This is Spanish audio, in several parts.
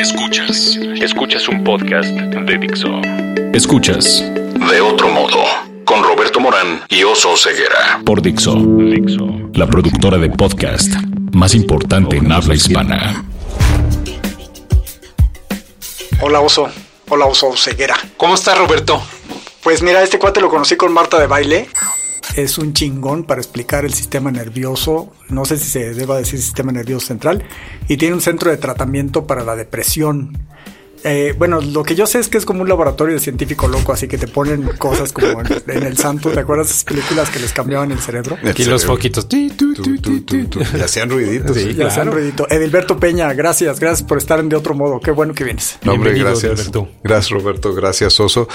Escuchas. Escuchas un podcast de Dixo. Escuchas. De otro modo. Con Roberto Morán y Oso Ceguera. Por Dixo. Dixo. La productora de podcast más importante en habla hispana. Hola Oso. Hola Oso Ceguera. ¿Cómo estás, Roberto? Pues mira, este cuate lo conocí con Marta de baile. Es un chingón para explicar el sistema nervioso, no sé si se deba decir sistema nervioso central, y tiene un centro de tratamiento para la depresión. Eh, bueno, lo que yo sé es que es como un laboratorio de científico loco, así que te ponen cosas como en, en el santo. ¿Te acuerdas de esas películas que les cambiaban el cerebro? Aquí los foquitos. Tu, tu, tu, tu, tu. Y hacían ruiditos. Sí. Ya hacen claro. ruidito. Edilberto Peña, gracias, gracias por estar en de otro modo. Qué bueno que vienes. No, hombre, gracias. Roberto. Gracias, Roberto. Gracias, Oso.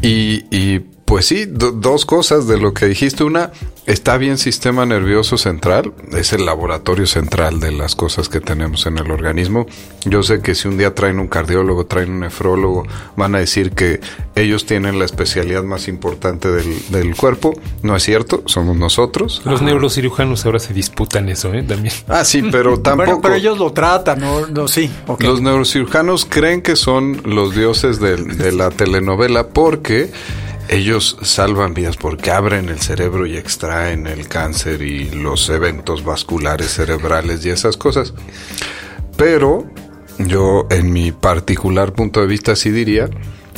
Y, y pues sí, do- dos cosas de lo que dijiste. Una, está bien sistema nervioso central. Es el laboratorio central de las cosas que tenemos en el organismo. Yo sé que si un día traen un cardiólogo, traen un nefrólogo, van a decir que ellos tienen la especialidad más importante del, del cuerpo. No es cierto, somos nosotros. Los neurocirujanos ahora se disputan eso, ¿eh? También. Ah, sí, pero tampoco. Bueno, pero ellos lo tratan, ¿no? no sí, ok. Los neurocirujanos creen que son los dioses del- de, la telenovela porque ellos salvan vidas, porque abren el cerebro y extraen el cáncer y los eventos vasculares cerebrales y esas cosas. Pero yo, en mi particular punto de vista, sí diría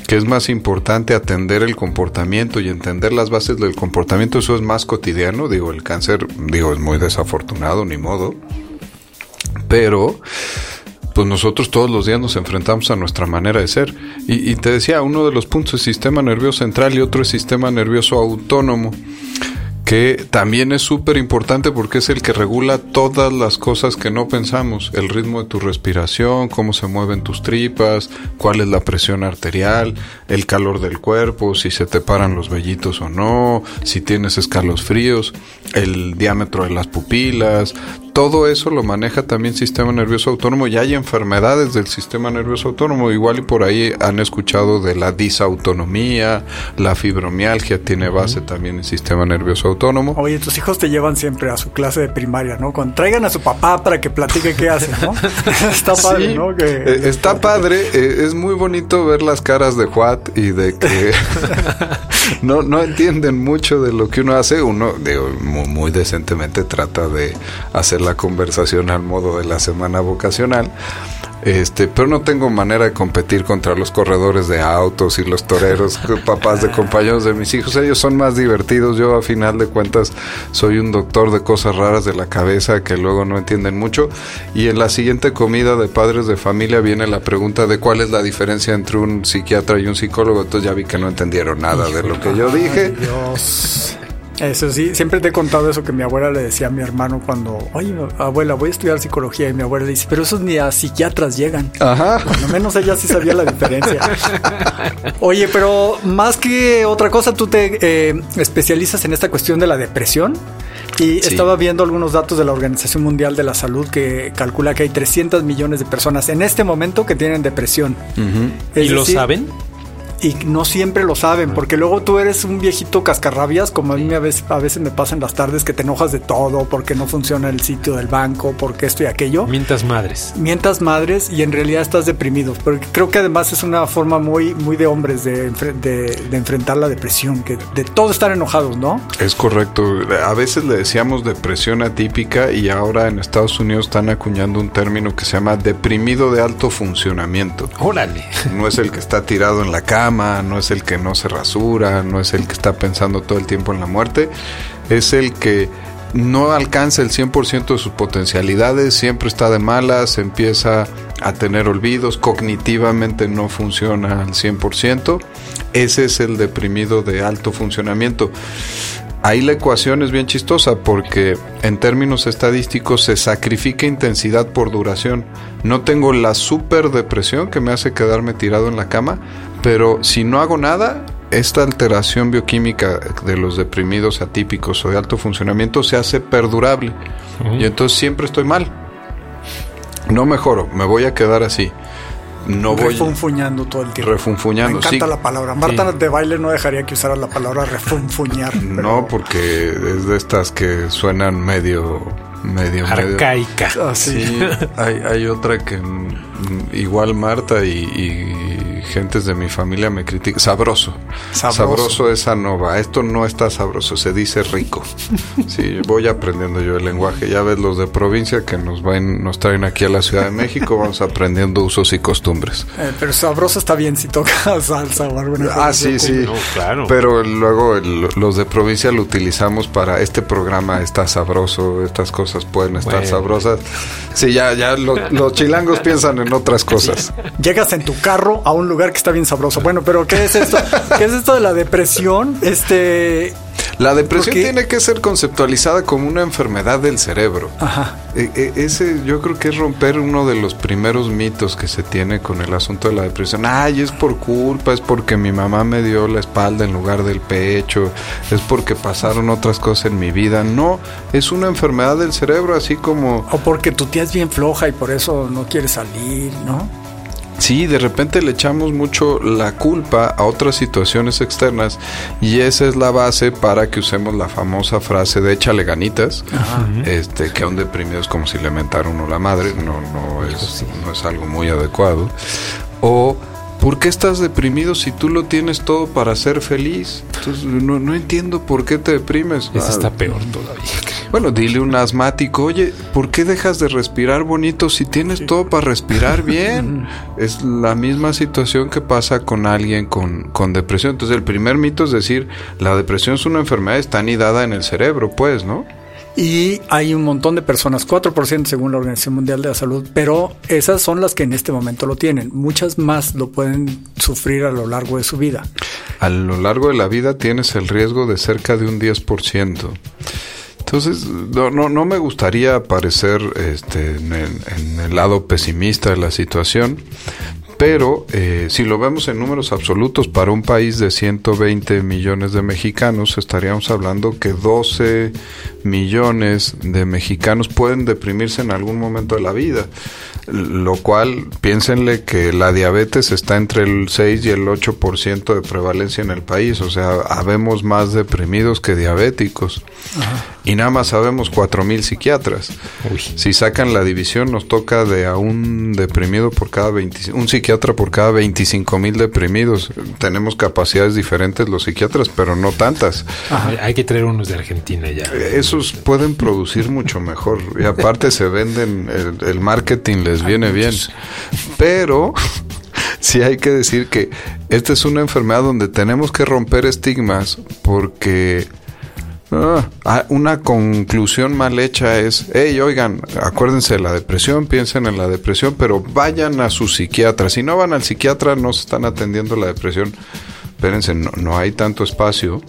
que es más importante atender el comportamiento y entender las bases del comportamiento. Eso es más cotidiano. Digo, el cáncer, digo, es muy desafortunado, ni modo. Pero pues nosotros todos los días nos enfrentamos a nuestra manera de ser. Y, te decía, uno de los puntos es sistema nervioso central y otro es sistema nervioso autónomo, que también es súper importante porque es el que regula todas las cosas que no pensamos, el ritmo de tu respiración, cómo se mueven tus tripas, cuál es la presión arterial, el calor del cuerpo, si se te paran los vellitos o no, si tienes escalofríos, el diámetro de las pupilas, todo eso lo maneja también sistema nervioso autónomo y hay enfermedades del sistema nervioso autónomo. Igual y por ahí han escuchado de la disautonomía, la fibromialgia tiene base también en sistema nervioso autónomo. Oye, tus hijos te llevan siempre a su clase de primaria, ¿no? Cuando traigan a su papá para que platique qué hacen, ¿no? Está padre, Sí, ¿no? Que- eh, está padre, eh, es muy bonito ver las caras de Juat y de que no, no entienden mucho de lo que uno hace. Uno, muy, decentemente trata de hacer la conversación al modo de la semana vocacional. Este, pero no tengo manera de competir contra los corredores de autos y los toreros, papás de compañeros de mis hijos. Ellos son más divertidos. Yo, a final de cuentas, soy un doctor de cosas raras de la cabeza que luego no entienden mucho. Y en la siguiente comida de padres de familia viene la pregunta de cuál es la diferencia entre un psiquiatra y un psicólogo. Entonces ya vi que no entendieron nada de lo que yo dije. Dios. Eso sí, siempre te he contado eso que mi abuela le decía a mi hermano cuando, oye, abuela, voy a estudiar psicología. Y mi abuela le dice, pero esos ni a psiquiatras llegan. Ajá. Al menos ella sí sabía la diferencia. Oye, pero más que otra cosa, tú te eh, especializas en esta cuestión de la depresión. Y Sí. estaba viendo algunos datos de la Organización Mundial de la Salud que calcula que hay 300 millones de personas en este momento que tienen depresión. Es ¿Y lo saben? Y no siempre lo saben, porque luego tú eres un viejito cascarrabias, como a mí a veces, a veces me pasa en las tardes que te enojas de todo, porque no funciona el sitio del banco, porque esto y aquello. Mientas madres. Mientas madres y en realidad estás deprimido, porque creo que además es una forma muy, muy de hombres de, de, de enfrentar la depresión, que de todos estar enojados, ¿no? Es correcto. A veces le decíamos depresión atípica y ahora en Estados Unidos están acuñando un término que se llama deprimido de alto funcionamiento. Órale. No es el que está tirado en la cama, no es el que no se rasura, no es el que está pensando todo el tiempo en la muerte, es el que no alcanza el 100% de sus potencialidades, siempre está de malas, empieza a tener olvidos, cognitivamente no funciona al 100%. Ese es el deprimido de alto funcionamiento. Ahí la ecuación es bien chistosa porque en términos estadísticos se sacrifica intensidad por duración. No tengo la super depresión que me hace quedarme tirado en la cama, pero si no hago nada, esta alteración bioquímica de los deprimidos atípicos o de alto funcionamiento se hace perdurable. Y entonces siempre estoy mal. No mejoro, me voy a quedar así. No voy Refunfuñando todo el tiempo. refunfuñando. Me encanta sí. la palabra. Marta de baile no dejaría que usara la palabra refunfuñar. pero- No, porque es de estas que suenan medio medio arcaica. Ah, sí, sí. hay, hay otra que mm, igual Marta y, y gentes de mi familia me critican. Sabroso. Sabroso. Sabroso esa no va. Esto no está sabroso, se dice rico. Sí, voy aprendiendo yo el lenguaje. Ya ves los de provincia que nos van, nos traen aquí a la Ciudad de México, vamos aprendiendo usos y costumbres. Eh, pero sabroso está bien si toca salsa o alguna cosa. Ah, sí, sí. No, claro. Pero luego el- los de provincia lo utilizamos para este programa está sabroso, estas cosas pueden estar Bueno. sabrosas. Sí, ya, ya lo- los chilangos piensan en otras cosas. Llegas en tu carro a un lugar que está bien sabroso. Bueno, pero ¿qué es esto? ¿Qué es esto de la depresión? Este, La depresión Porque- tiene que ser conceptualizada como una enfermedad del cerebro. ajá. E- e- ese yo creo que es romper uno de los primeros mitos que se tiene con el asunto de la depresión. Ay, es por culpa, es porque mi mamá me dio la espalda en lugar del pecho, es porque pasaron otras cosas en mi vida. No, es una enfermedad del cerebro, así como O porque tu tía es bien floja y por eso no quiere salir, ¿no? Sí, de repente le echamos mucho la culpa a otras situaciones externas y esa es la base para que usemos la famosa frase de échale ganitas, este, que a un deprimido es como si le mentara uno la madre, no, no, es, no es algo muy adecuado. O, ¿por qué estás deprimido si tú lo tienes todo para ser feliz? Entonces, no, no entiendo por qué te deprimes. Ese Ah, está peor todavía. Bueno, dile a un asmático, oye, ¿por qué dejas de respirar bonito si tienes todo para respirar bien? es la misma situación que pasa con alguien con, con depresión. Entonces, el primer mito es decir, la depresión es una enfermedad, está anidada en el cerebro, pues, ¿no? Y hay un montón de personas, 4% según la Organización Mundial de la Salud, pero esas son las que en este momento lo tienen. Muchas más lo pueden sufrir a lo largo de su vida. A lo largo de la vida tienes el riesgo de cerca de un 10%. Entonces, no, no, no me gustaría parecer este, en, el, en el lado pesimista de la situación, pero eh, si lo vemos en números absolutos, para un país de 120 millones de mexicanos, estaríamos hablando que 12 millones de mexicanos pueden deprimirse en algún momento de la vida. Lo cual, piénsenle que la diabetes está entre el 6 y el 8% de prevalencia en el país. O sea, habemos más deprimidos que diabéticos. Y nada más sabemos 4.000 psiquiatras. Uy. Si sacan la división, nos toca de a un deprimido por cada 20, un psiquiatra por cada 25 mil deprimidos. Tenemos capacidades diferentes los psiquiatras, pero no tantas. Hay que traer unos de Argentina ya. Esos pueden producir mucho mejor. Y aparte se venden, el, el marketing les viene bien. Pero sí hay que decir que esta es una enfermedad donde tenemos que romper estigmas porque ah, ah, una conclusión mal hecha es, hey, oigan, acuérdense de la depresión, piensen en la depresión, pero vayan a su psiquiatra. Si no van al psiquiatra, no se están atendiendo la depresión. Espérense, no, no hay tanto espacio.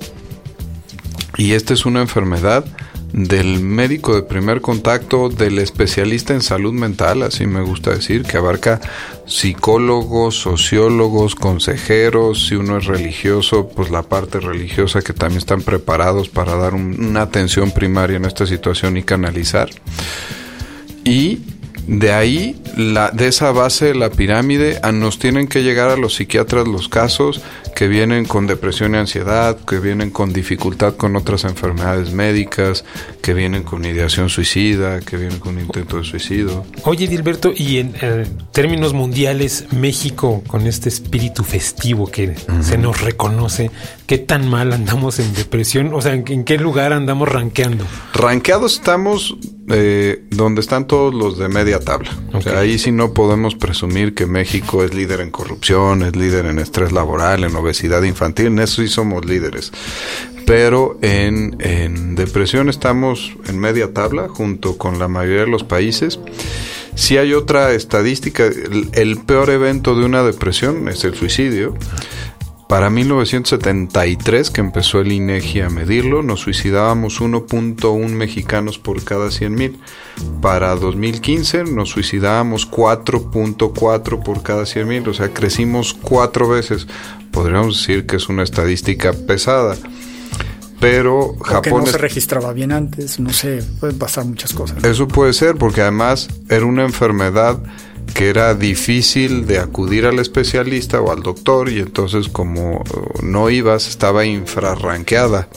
Y esta es una enfermedad del médico de primer contacto, del especialista en salud mental, así me gusta decir, que abarca psicólogos, sociólogos, consejeros, si uno es religioso, pues la parte religiosa que también están preparados para dar un- una atención primaria en esta situación y canalizar. Y de ahí, la, de esa base de la pirámide, a- nos tienen que llegar a los psiquiatras los casos que vienen con depresión y ansiedad, que vienen con dificultad con otras enfermedades médicas, que vienen con ideación suicida, que vienen con intento de suicidio. Oye, Dilberto, y en eh, términos mundiales, México, con este espíritu festivo que se nos reconoce, ¿qué tan mal andamos en depresión? O sea, ¿en, en qué lugar andamos rankeando? Ranqueados estamos eh, donde están todos los de media tabla. O sea, ahí sí no podemos presumir que México es líder en corrupción, es líder en estrés laboral, en obesidad infantil, en eso sí somos líderes. Pero en, en depresión estamos en media tabla junto con la mayoría de los países. Si hay otra estadística, el, el peor evento de una depresión es el suicidio. Para 1973, que empezó el INEGI a medirlo, nos suicidábamos 1.1 mexicanos por cada 100.000. Para 2015 nos suicidábamos 4.4 por cada 100.000, o sea, crecimos cuatro veces. Podríamos decir que es una estadística pesada. Pero O que Japón no se registraba bien antes, no sé, pueden pasar muchas cosas. eso puede ser porque además era una enfermedad que era difícil de acudir al especialista o al doctor y entonces como eh, no ibas estaba infrarranqueada.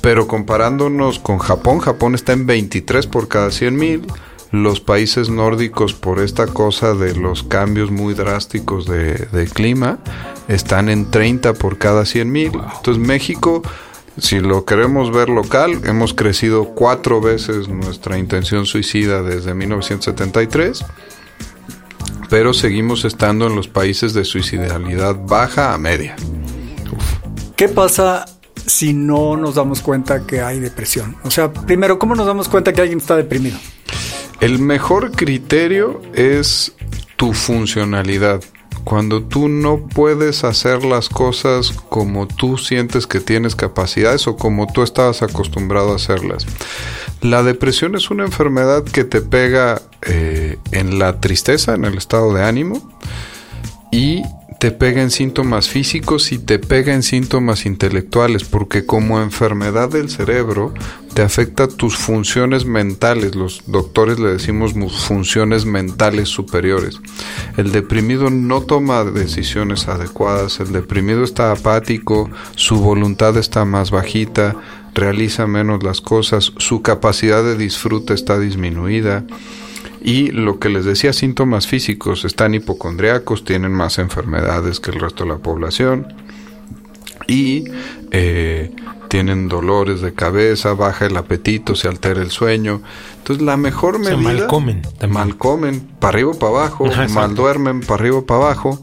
Pero comparándonos con Japón, Japón está en 23 por cada 100 mil. Los países nórdicos, por esta cosa de los cambios muy drásticos de, de clima, están en 30 por cada 100 mil. Entonces México si lo queremos ver local, hemos crecido cuatro veces nuestra intención suicida desde 1973, pero seguimos estando en los países de suicidalidad baja a media. ¿Qué pasa si no nos damos cuenta que hay depresión? O sea, primero, ¿cómo nos damos cuenta que alguien está deprimido? El mejor criterio es tu funcionalidad cuando tú no puedes hacer las cosas como tú sientes que tienes capacidades o como tú estabas acostumbrado a hacerlas. La depresión es una enfermedad que te pega eh, en la tristeza, en el estado de ánimo y te pega en síntomas físicos y te pega en síntomas intelectuales, porque como enfermedad del cerebro te afecta tus funciones mentales, los doctores le decimos funciones mentales superiores. El deprimido no toma decisiones adecuadas, el deprimido está apático, su voluntad está más bajita, realiza menos las cosas, su capacidad de disfrute está disminuida y lo que les decía, síntomas físicos, están hipocondriacos, tienen más enfermedades que el resto de la población y eh, tienen dolores de cabeza, baja el apetito, se altera el sueño. Entonces la mejor medida... mal comen. Mal comen, para arriba o para abajo, mal duermen, para arriba o para abajo.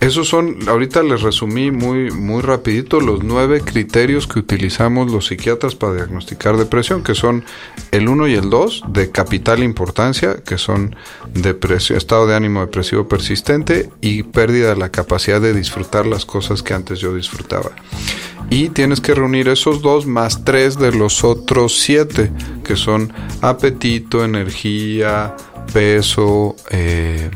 Esos son, ahorita les resumí muy, muy rapidito los nueve criterios que utilizamos los psiquiatras para diagnosticar depresión, que son el 1 y el 2 de capital importancia, que son depresión, estado de ánimo depresivo persistente y pérdida de la capacidad de disfrutar las cosas que antes yo disfrutaba. Y tienes que reunir esos dos más tres de los otros siete, que son apetito, energía, peso, eh,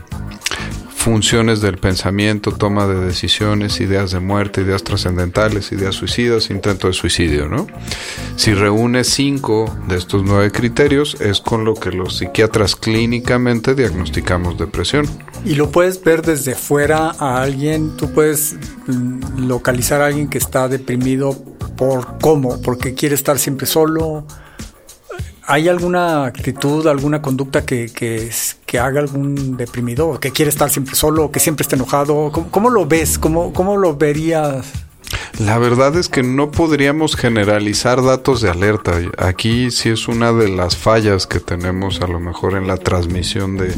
funciones del pensamiento, toma de decisiones, ideas de muerte, ideas trascendentales, ideas suicidas, intento de suicidio, ¿no? Si reúne cinco de estos nueve criterios, es con lo que los psiquiatras clínicamente diagnosticamos depresión. Y lo puedes ver desde fuera a alguien, tú puedes localizar a alguien que está deprimido por cómo, porque quiere estar siempre solo, ¿Hay alguna actitud, alguna conducta que, que, haga algún deprimido, que quiere estar siempre solo, que siempre esté enojado? ¿Cómo, lo ves? ¿Cómo, ¿Cómo, lo verías? La verdad es que no podríamos generalizar datos de alerta. Aquí sí es una de las fallas que tenemos a lo mejor en la transmisión de,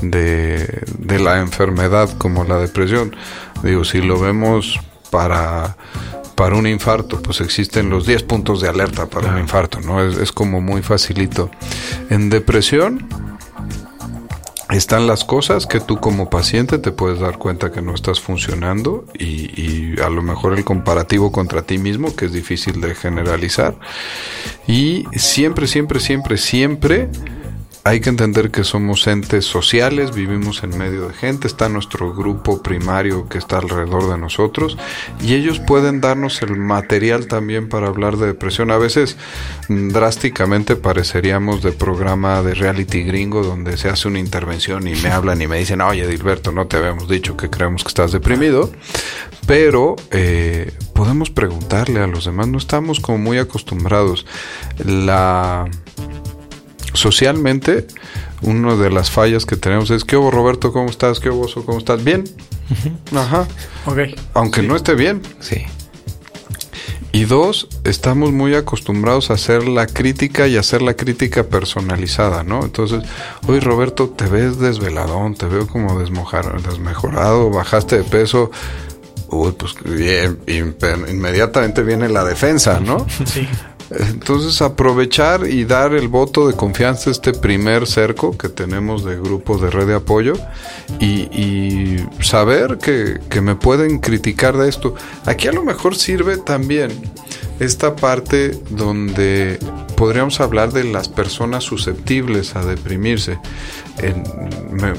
de la enfermedad como la depresión. Digo, si lo vemos para para un infarto, pues existen los 10 puntos de alerta para un infarto, ¿no? Es, como muy facilito. En depresión están las cosas que tú como paciente te puedes dar cuenta que no estás funcionando y, y, a lo mejor el comparativo contra ti mismo, que es difícil de generalizar. Y siempre, siempre, siempre, siempre hay que entender que somos entes sociales, vivimos en medio de gente, está nuestro grupo primario que está alrededor de nosotros y ellos pueden darnos el material también para hablar de depresión. A veces mm, drásticamente pareceríamos de programa de reality gringo donde se hace una intervención y me hablan y me dicen, oye Dilberto, no te habíamos dicho que creemos que estás deprimido, pero eh, podemos preguntarle a los demás, no estamos como muy acostumbrados. La socialmente, una de las fallas que tenemos es, ¿qué hubo Roberto? ¿Cómo estás? ¿Qué hubo ¿Cómo estás? ¿Bien? Ajá. Ok. Aunque no esté bien. Sí. Y dos, estamos muy acostumbrados a hacer la crítica y hacer la crítica personalizada, ¿no? Entonces, oye Roberto, te ves desveladón, te veo como desmojar, desmejorado, bajaste de peso. Uy, pues bien, inmediatamente viene la defensa, ¿no? Sí. Entonces aprovechar y dar el voto de confianza a este primer cerco que tenemos de grupo de red de apoyo y, saber que, que, me pueden criticar de esto. Aquí a lo mejor sirve también esta parte donde podríamos hablar de las personas susceptibles a deprimirse.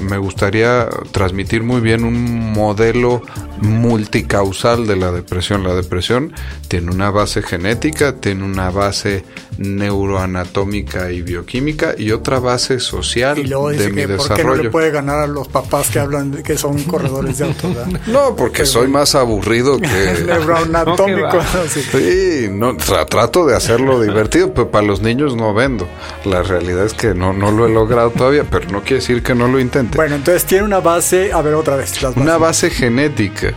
me, gustaría transmitir muy bien un modelo multicausal de la depresión. La depresión tiene una base genética, tiene una base neuroanatómica y bioquímica y otra base social de mi desarrollo. ¿Por qué no le puede ganar a los papás que hablan de que son corredores de auto? No, porque soy más aburrido que neuroanatómico. sí, no, trato de hacerlo divertido, pero para los niños no vendo. La realidad es que no, no lo he logrado todavía, pero no quiere decir que no lo intente. Bueno, entonces tiene una base, a ver otra vez. Una base genética.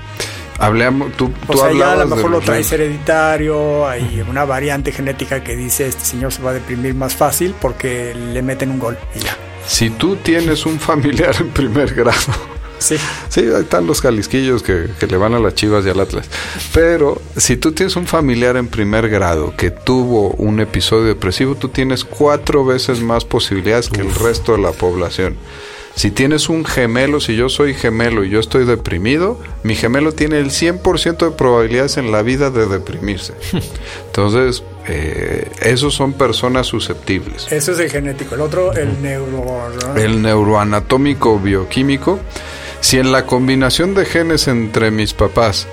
Hablamos, tú, o sea, ya a lo mejor lo traes hereditario, hay una variante genética que dice este señor se va a deprimir más fácil porque le meten un gol y ya. Si tú tienes un familiar en primer grado, Sí. Sí, ahí están los jalisquillos que, que, le van a las chivas y al Atlas. Pero si tú tienes un familiar en primer grado que tuvo un episodio depresivo, tú tienes cuatro veces más posibilidades que el resto de la población. Si tienes un gemelo, si yo soy gemelo y yo estoy deprimido, mi gemelo tiene el 100% de probabilidades en la vida de deprimirse. Entonces, eh, esos son personas susceptibles. Eso es el genético. El otro, el neuro... El neuroanatómico bioquímico. Si en la combinación de genes entre mis papás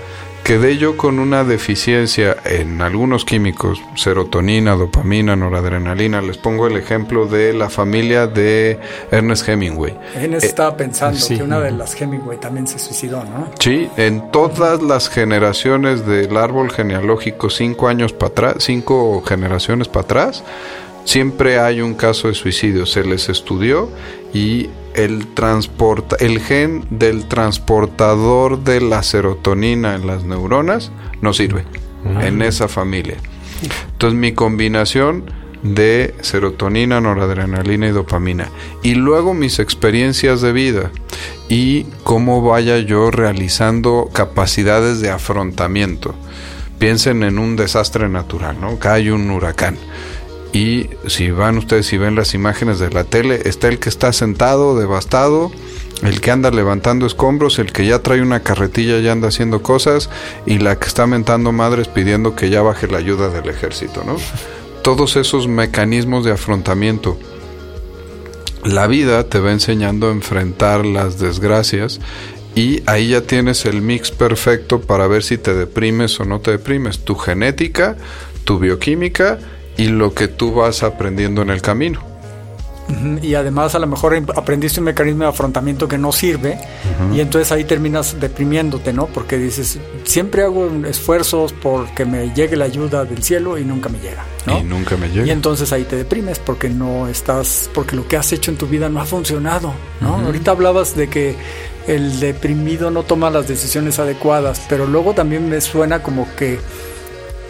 quedé yo con una deficiencia en algunos químicos, serotonina, dopamina, noradrenalina. Les pongo el ejemplo de la familia de Ernest Hemingway. Ernest estaba pensando que una de las Hemingway también se suicidó, ¿no? Sí, en todas las generaciones del árbol genealógico, cinco años para atrás, cinco generaciones para atrás, siempre hay un caso de suicidio. Se les estudió y el, transporta, el gen del transportador de la serotonina en las neuronas no sirve en esa familia. Entonces mi combinación de serotonina, noradrenalina y dopamina. Y luego mis experiencias de vida y cómo vaya yo realizando capacidades de afrontamiento. Piensen en un desastre natural, ¿no? Cae un huracán y si van ustedes y ven las imágenes de la tele, está el que está sentado, devastado, el que anda levantando escombros, el que ya trae una carretilla y anda haciendo cosas, y la que está mentando madres pidiendo que ya baje la ayuda del ejército, ¿no? Todos esos mecanismos de afrontamiento. La vida te va enseñando a enfrentar las desgracias y ahí ya tienes el mix perfecto para ver si te deprimes o no te deprimes. Tu genética, tu bioquímica y lo que tú vas aprendiendo en el camino. Y además a lo mejor aprendiste un mecanismo de afrontamiento que no sirve y entonces ahí terminas deprimiéndote, ¿no? Porque dices, siempre hago esfuerzos porque me llegue la ayuda del cielo y nunca me llega, ¿no? Y nunca me llega. Y entonces ahí te deprimes porque no estás, porque lo que has hecho en tu vida no ha funcionado, ¿no? Ahorita hablabas de que el deprimido no toma las decisiones adecuadas, pero luego también me suena como que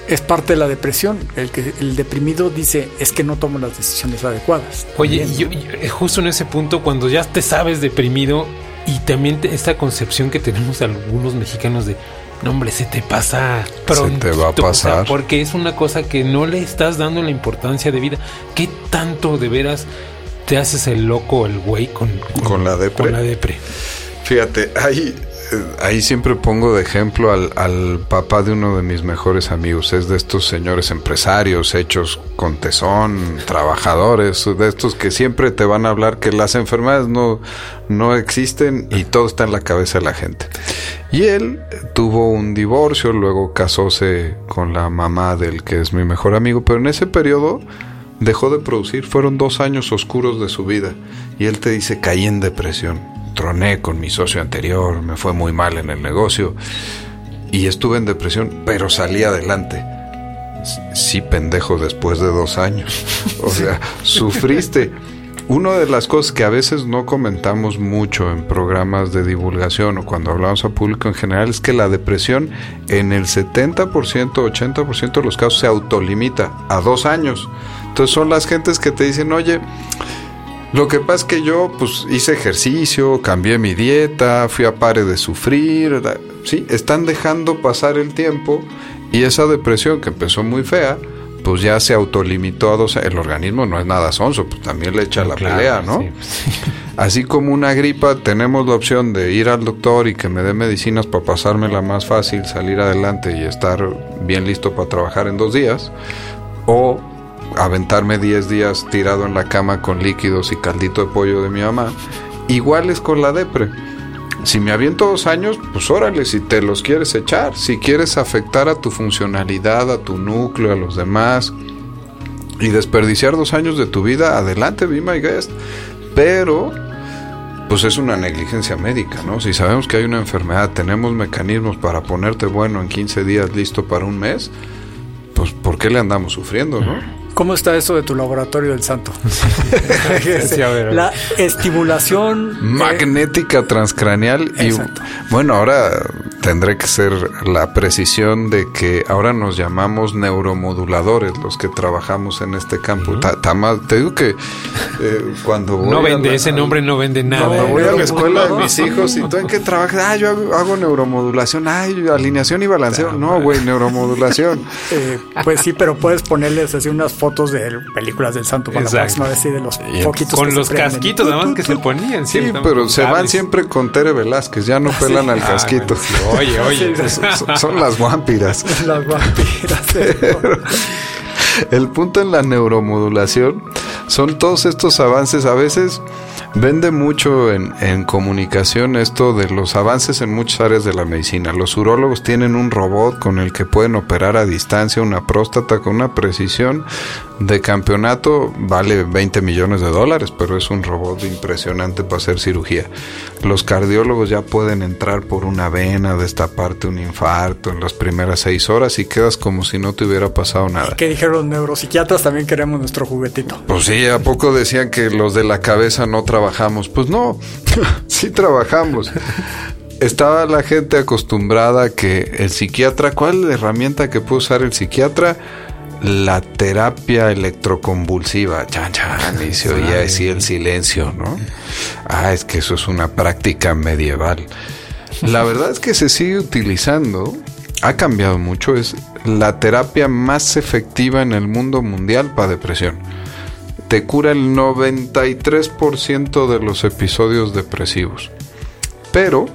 es parte de la depresión. El que el deprimido dice es que no tomo las decisiones adecuadas. Oye, yo, justo en ese punto, cuando ya te sabes deprimido y también esta concepción que tenemos algunos mexicanos de no hombre, se te pasa pronto. Se te va a pasar. porque es una cosa que no le estás dando la importancia de vida. ¿Qué tanto de veras te haces el loco, el güey con, con, la depre? Con la depre. Fíjate, hay ahí siempre pongo de ejemplo al, papá de uno de mis mejores amigos. Es de estos señores empresarios hechos con tesón, trabajadores, de estos que siempre te van a hablar que las enfermedades no, no existen y todo está en la cabeza de la gente. Y él tuvo un divorcio, luego casóse con la mamá del que es mi mejor amigo, pero en ese periodo dejó de producir. Fueron dos años oscuros de su vida. Y él te dice, caí en depresión troné con mi socio anterior, me fue muy mal en el negocio y estuve en depresión, pero salí adelante. Sí, pendejo, después de dos años. O sea, sufriste. Una de las cosas que a veces no comentamos mucho en programas de divulgación o cuando hablamos a público en general es que la depresión en el 70%, 80% de los casos se autolimita a dos años. Entonces son las gentes que te dicen, oye, lo que pasa es que yo pues hice ejercicio, cambié mi dieta, fui a pare de sufrir, sí, están dejando pasar el tiempo y esa depresión que empezó muy fea, pues ya se autolimitó a dos el organismo no es nada sonso, pues también le echa la pelea, ¿no? Así como una gripa tenemos la opción de ir al doctor y que me dé medicinas para pasármela más fácil, salir adelante y estar bien listo para trabajar en dos días, o aventarme 10 días tirado en la cama con líquidos y caldito de pollo de mi mamá. Igual es con la depre. Si me aviento dos años, pues órale, si te los quieres echar, si quieres afectar a tu funcionalidad, a tu núcleo, a los demás y desperdiciar dos años de tu vida, adelante, be my guest. Pero, pues es una negligencia médica, ¿no? Si sabemos que hay una enfermedad, tenemos mecanismos para ponerte bueno en 15 días, listo para un mes, pues ¿por qué le andamos sufriendo, no? ¿Cómo está eso de tu laboratorio del santo? la estimulación magnética transcraneal y bueno, ahora tendré que ser la precisión de que ahora nos llamamos neuromoduladores los que trabajamos en este campo. te digo que eh, cuando voy no vende ese nombre no vende nada. Cuando voy a la escuela de mis hijos y tú en qué trabajas, ah, yo hago, neuromodulación, ay, alineación y balanceo. No, güey, neuromodulación. Eh, pues sí, pero puedes ponerles así unas fotos de películas del santo para la próxima vez de los poquitos con los casquitos nada más que se ponían. Sí, pero se van siempre con Tere Velázquez, ya no ah, pelan al ah, casquito. Oye, oye. son, las vampiras. Las vampiras. el punto en la neuromodulación son todos estos avances a veces Vende mucho en, en, comunicación esto de los avances en muchas áreas de la medicina. Los urólogos tienen un robot con el que pueden operar a distancia una próstata con una precisión de campeonato. Vale 20 millones de dólares, pero es un robot impresionante para hacer cirugía. Los cardiólogos ya pueden entrar por una vena, destaparte un infarto en las primeras seis horas y quedas como si no te hubiera pasado nada. ¿Qué dijeron los neuropsiquiatras? También queremos nuestro juguetito. Pues sí, ¿a poco decían que los de la cabeza no trabajan? Trabajamos. Pues no, sí trabajamos. Estaba la gente acostumbrada que el psiquiatra, ¿cuál es la herramienta que puede usar el psiquiatra? La terapia electroconvulsiva. Chan, chan, y se oía así el silencio, ¿no? Ah, es que eso es una práctica medieval. La verdad es que se sigue utilizando, ha cambiado mucho, es la terapia más efectiva en el mundo mundial para depresión te cura el 93% de los episodios depresivos. Pero,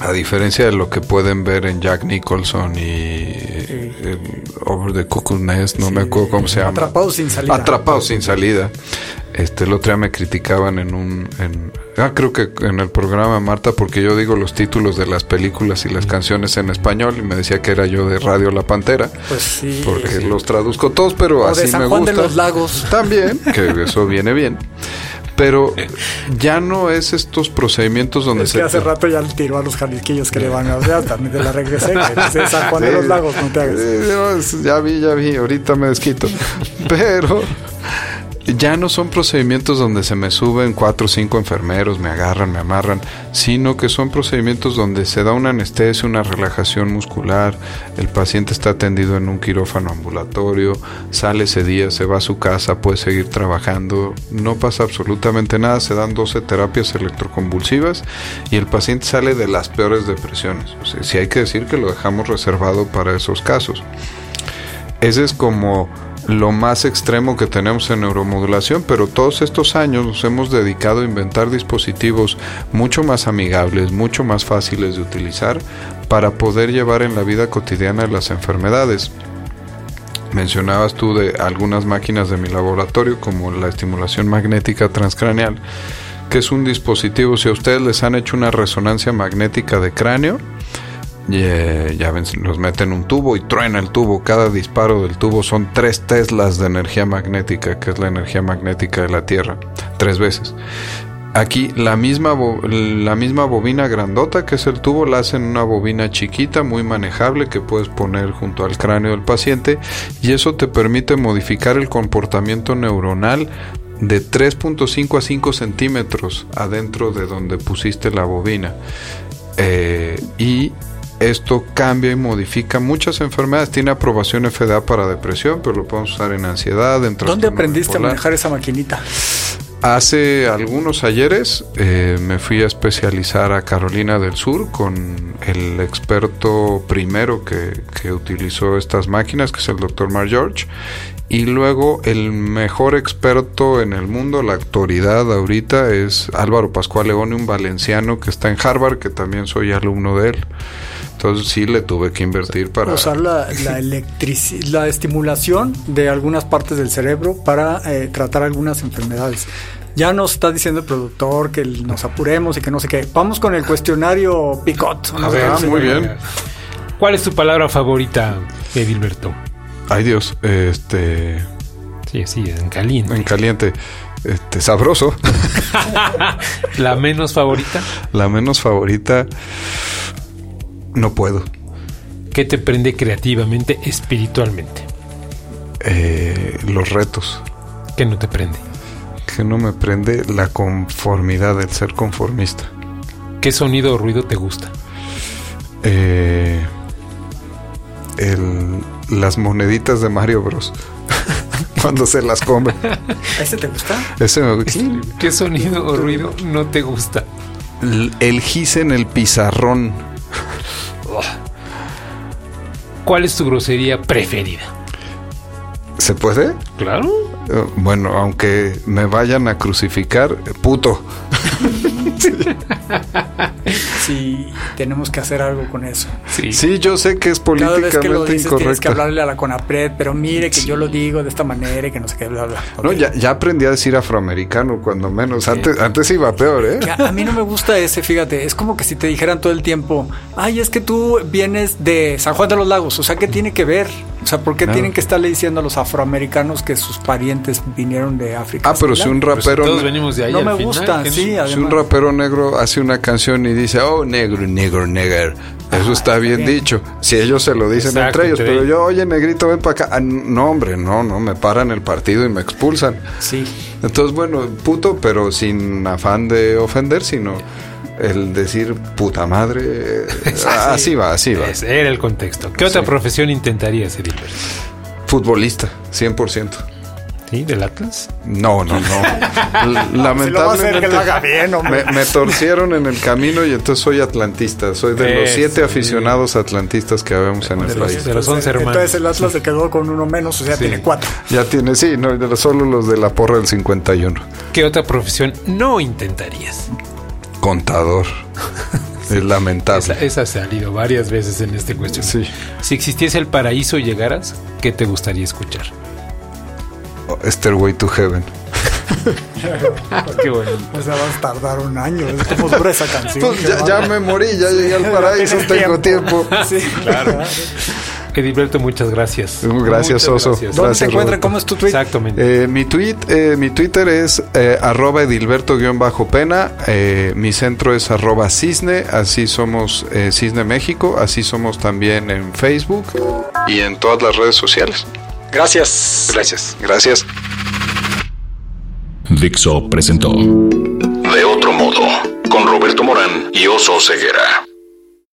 a diferencia de lo que pueden ver en Jack Nicholson y eh, Over the Cuckoo's Nest, no me acuerdo cómo se llama. Atrapados sin salida. Atrapados sin salida. Este, el otro día me criticaban en un... En, ah, creo que en el programa Marta, porque yo digo los títulos de las películas y las canciones en español y me decía que era yo de Radio La Pantera. Pues sí. Porque los traduzco todos, pero así de me Juan de los Lagos. También, que eso viene bien. Pero ya no es estos procedimientos donde es que hace rato ya tiró a los jalisquillos que le van a dar, también te la regresé. Que San Juan de los Lagos, no te hagas. ya vi, ya vi, ahorita me desquito. Pero ya no son procedimientos donde se me suben cuatro o cinco enfermeros, me agarran, me amarran, sino que son procedimientos donde se da una anestesia, una relajación muscular, el paciente está atendido en un quirófano ambulatorio, sale ese día, se va a su casa, puede seguir trabajando, no pasa absolutamente nada, se dan 12 terapias electroconvulsivas y el paciente sale de las peores depresiones. Si hay que decir que lo dejamos reservado para esos casos. Ese es como lo más extremo que tenemos en neuromodulación, pero todos estos años nos hemos dedicado a inventar dispositivos mucho más amigables, mucho más fáciles de utilizar para poder llevar en la vida cotidiana las enfermedades. Mencionabas tú de algunas máquinas de mi laboratorio como la estimulación magnética transcraneal, que es un dispositivo, si a ustedes les han hecho una resonancia magnética de cráneo, eh, ya ven, los meten en un tubo y truena el tubo. Cada disparo del tubo son tres teslas de energía magnética, que es la energía magnética de la Tierra, tres veces. Aquí la misma, la misma bobina grandota que es el tubo la hacen una bobina chiquita, muy manejable, que puedes poner junto al cráneo del paciente y eso te permite modificar el comportamiento neuronal de 3.5 a 5 centímetros adentro de donde pusiste la bobina. Eh, y esto cambia y modifica muchas enfermedades. Tiene aprobación FDA para depresión, pero lo podemos usar en ansiedad. En ¿Dónde aprendiste a manejar esa maquinita? Hace algunos ayeres eh, me fui a especializar a Carolina del Sur con el experto primero que, que utilizó estas máquinas, que es el doctor Mar George, y luego el mejor experto en el mundo, la autoridad ahorita, es Álvaro Pascual Leone, un valenciano que está en Harvard, que también soy alumno de él. Entonces sí le tuve que invertir para... Usar la, la, la estimulación de algunas partes del cerebro para eh, tratar algunas enfermedades. Ya nos está diciendo el productor que nos apuremos y que no sé qué. Vamos con el cuestionario Picot. A ver, muy bien. ¿Cuál es tu palabra favorita, Edilberto? Ay Dios, este... Sí, sí, en caliente. En caliente. Este, sabroso. ¿La menos favorita? La menos favorita... No puedo. ¿Qué te prende creativamente, espiritualmente? Eh, los retos. ¿Qué no te prende? Que no me prende la conformidad, el ser conformista. ¿Qué sonido o ruido te gusta? Eh, el, las moneditas de Mario Bros. Cuando se las come. ¿Ese te gusta? Ese me gusta. ¿Qué sonido o ruido no te gusta? El, el gis en el pizarrón. ¿Cuál es tu grosería preferida? ¿Se puede? Claro. Eh, Bueno, aunque me vayan a crucificar, puto. Sí, tenemos que hacer algo con eso. Sí. Sí, yo sé que es Cada vez que lo políticamente dices tienes que incorrecto. hablarle a la CONAPRED, pero mire que yo lo digo de esta manera y que no sé qué, bla, bla. No, Ok. ya, ya aprendí a decir afroamericano, cuando menos. Antes, antes iba peor, ¿eh? A a mí no me gusta ese, fíjate, es como que si te dijeran todo el tiempo, ay, es que tú vienes de San Juan de los Lagos, o sea, ¿qué tiene que ver? O sea, ¿por qué Claro. tienen que estarle diciendo a los afroamericanos que sus parientes vinieron de África? Ah, pero si un rapero... todos venimos de ahí No al me final, gusta, sí, Si un rapero negro hace una canción y dice, oh, negro, negro, negro, eso está bien dicho. Si ellos se lo dicen Exacto, entre ellos, pero yo, oye, negrito, ven para acá. Ah, no, hombre, no, no, me paran el partido y me expulsan. Sí. Entonces, bueno, puto, pero sin afán de ofender, sino el decir puta madre. así va, así va. Ese era el contexto. ¿Qué otra profesión intentarías, Edilberto? Futbolista, 100%. ¿Sí? ¿Del Atlas? No, no, no. L- Si lo va a hacer, Lamentablemente que lo haga bien, hombre. me, me torcieron en el camino y entonces soy atlantista. Soy de los siete sí. aficionados atlantistas que habemos en el los- país. de los 11 hermanos. Entonces el Atlas se quedó con uno menos, o sea, tiene cuatro. Ya tiene, sí, no, solo los de la porra del 51. ¿Qué otra profesión no intentarías? Contador. Es lamentable. Esa, esa ha salido varias veces en este cuestión. Sí. Si existiese el paraíso y llegaras, ¿qué te gustaría escuchar? Stairway to Heaven. Qué bueno. O sea, vas a tardar un año. Es como dura esa canción. Pues ya, me morí, ya llegué al paraíso, tengo tiempo. Sí, claro. Edilberto, muchas gracias. Gracias, Muchas Oso. gracias. ¿Dónde Gracias, se encuentra? Roberto. ¿Cómo es tu tweet? Exactamente. Eh, mi, tweet, eh, mi Twitter es eh, arroba edilberto-pena. Eh, mi centro es arroba cisne. Así somos eh, Cisne México. Así somos también en Facebook y en todas las redes sociales. Gracias. Gracias. Gracias. Dixo presentó De otro modo con Roberto Morán y Oso Ceguera.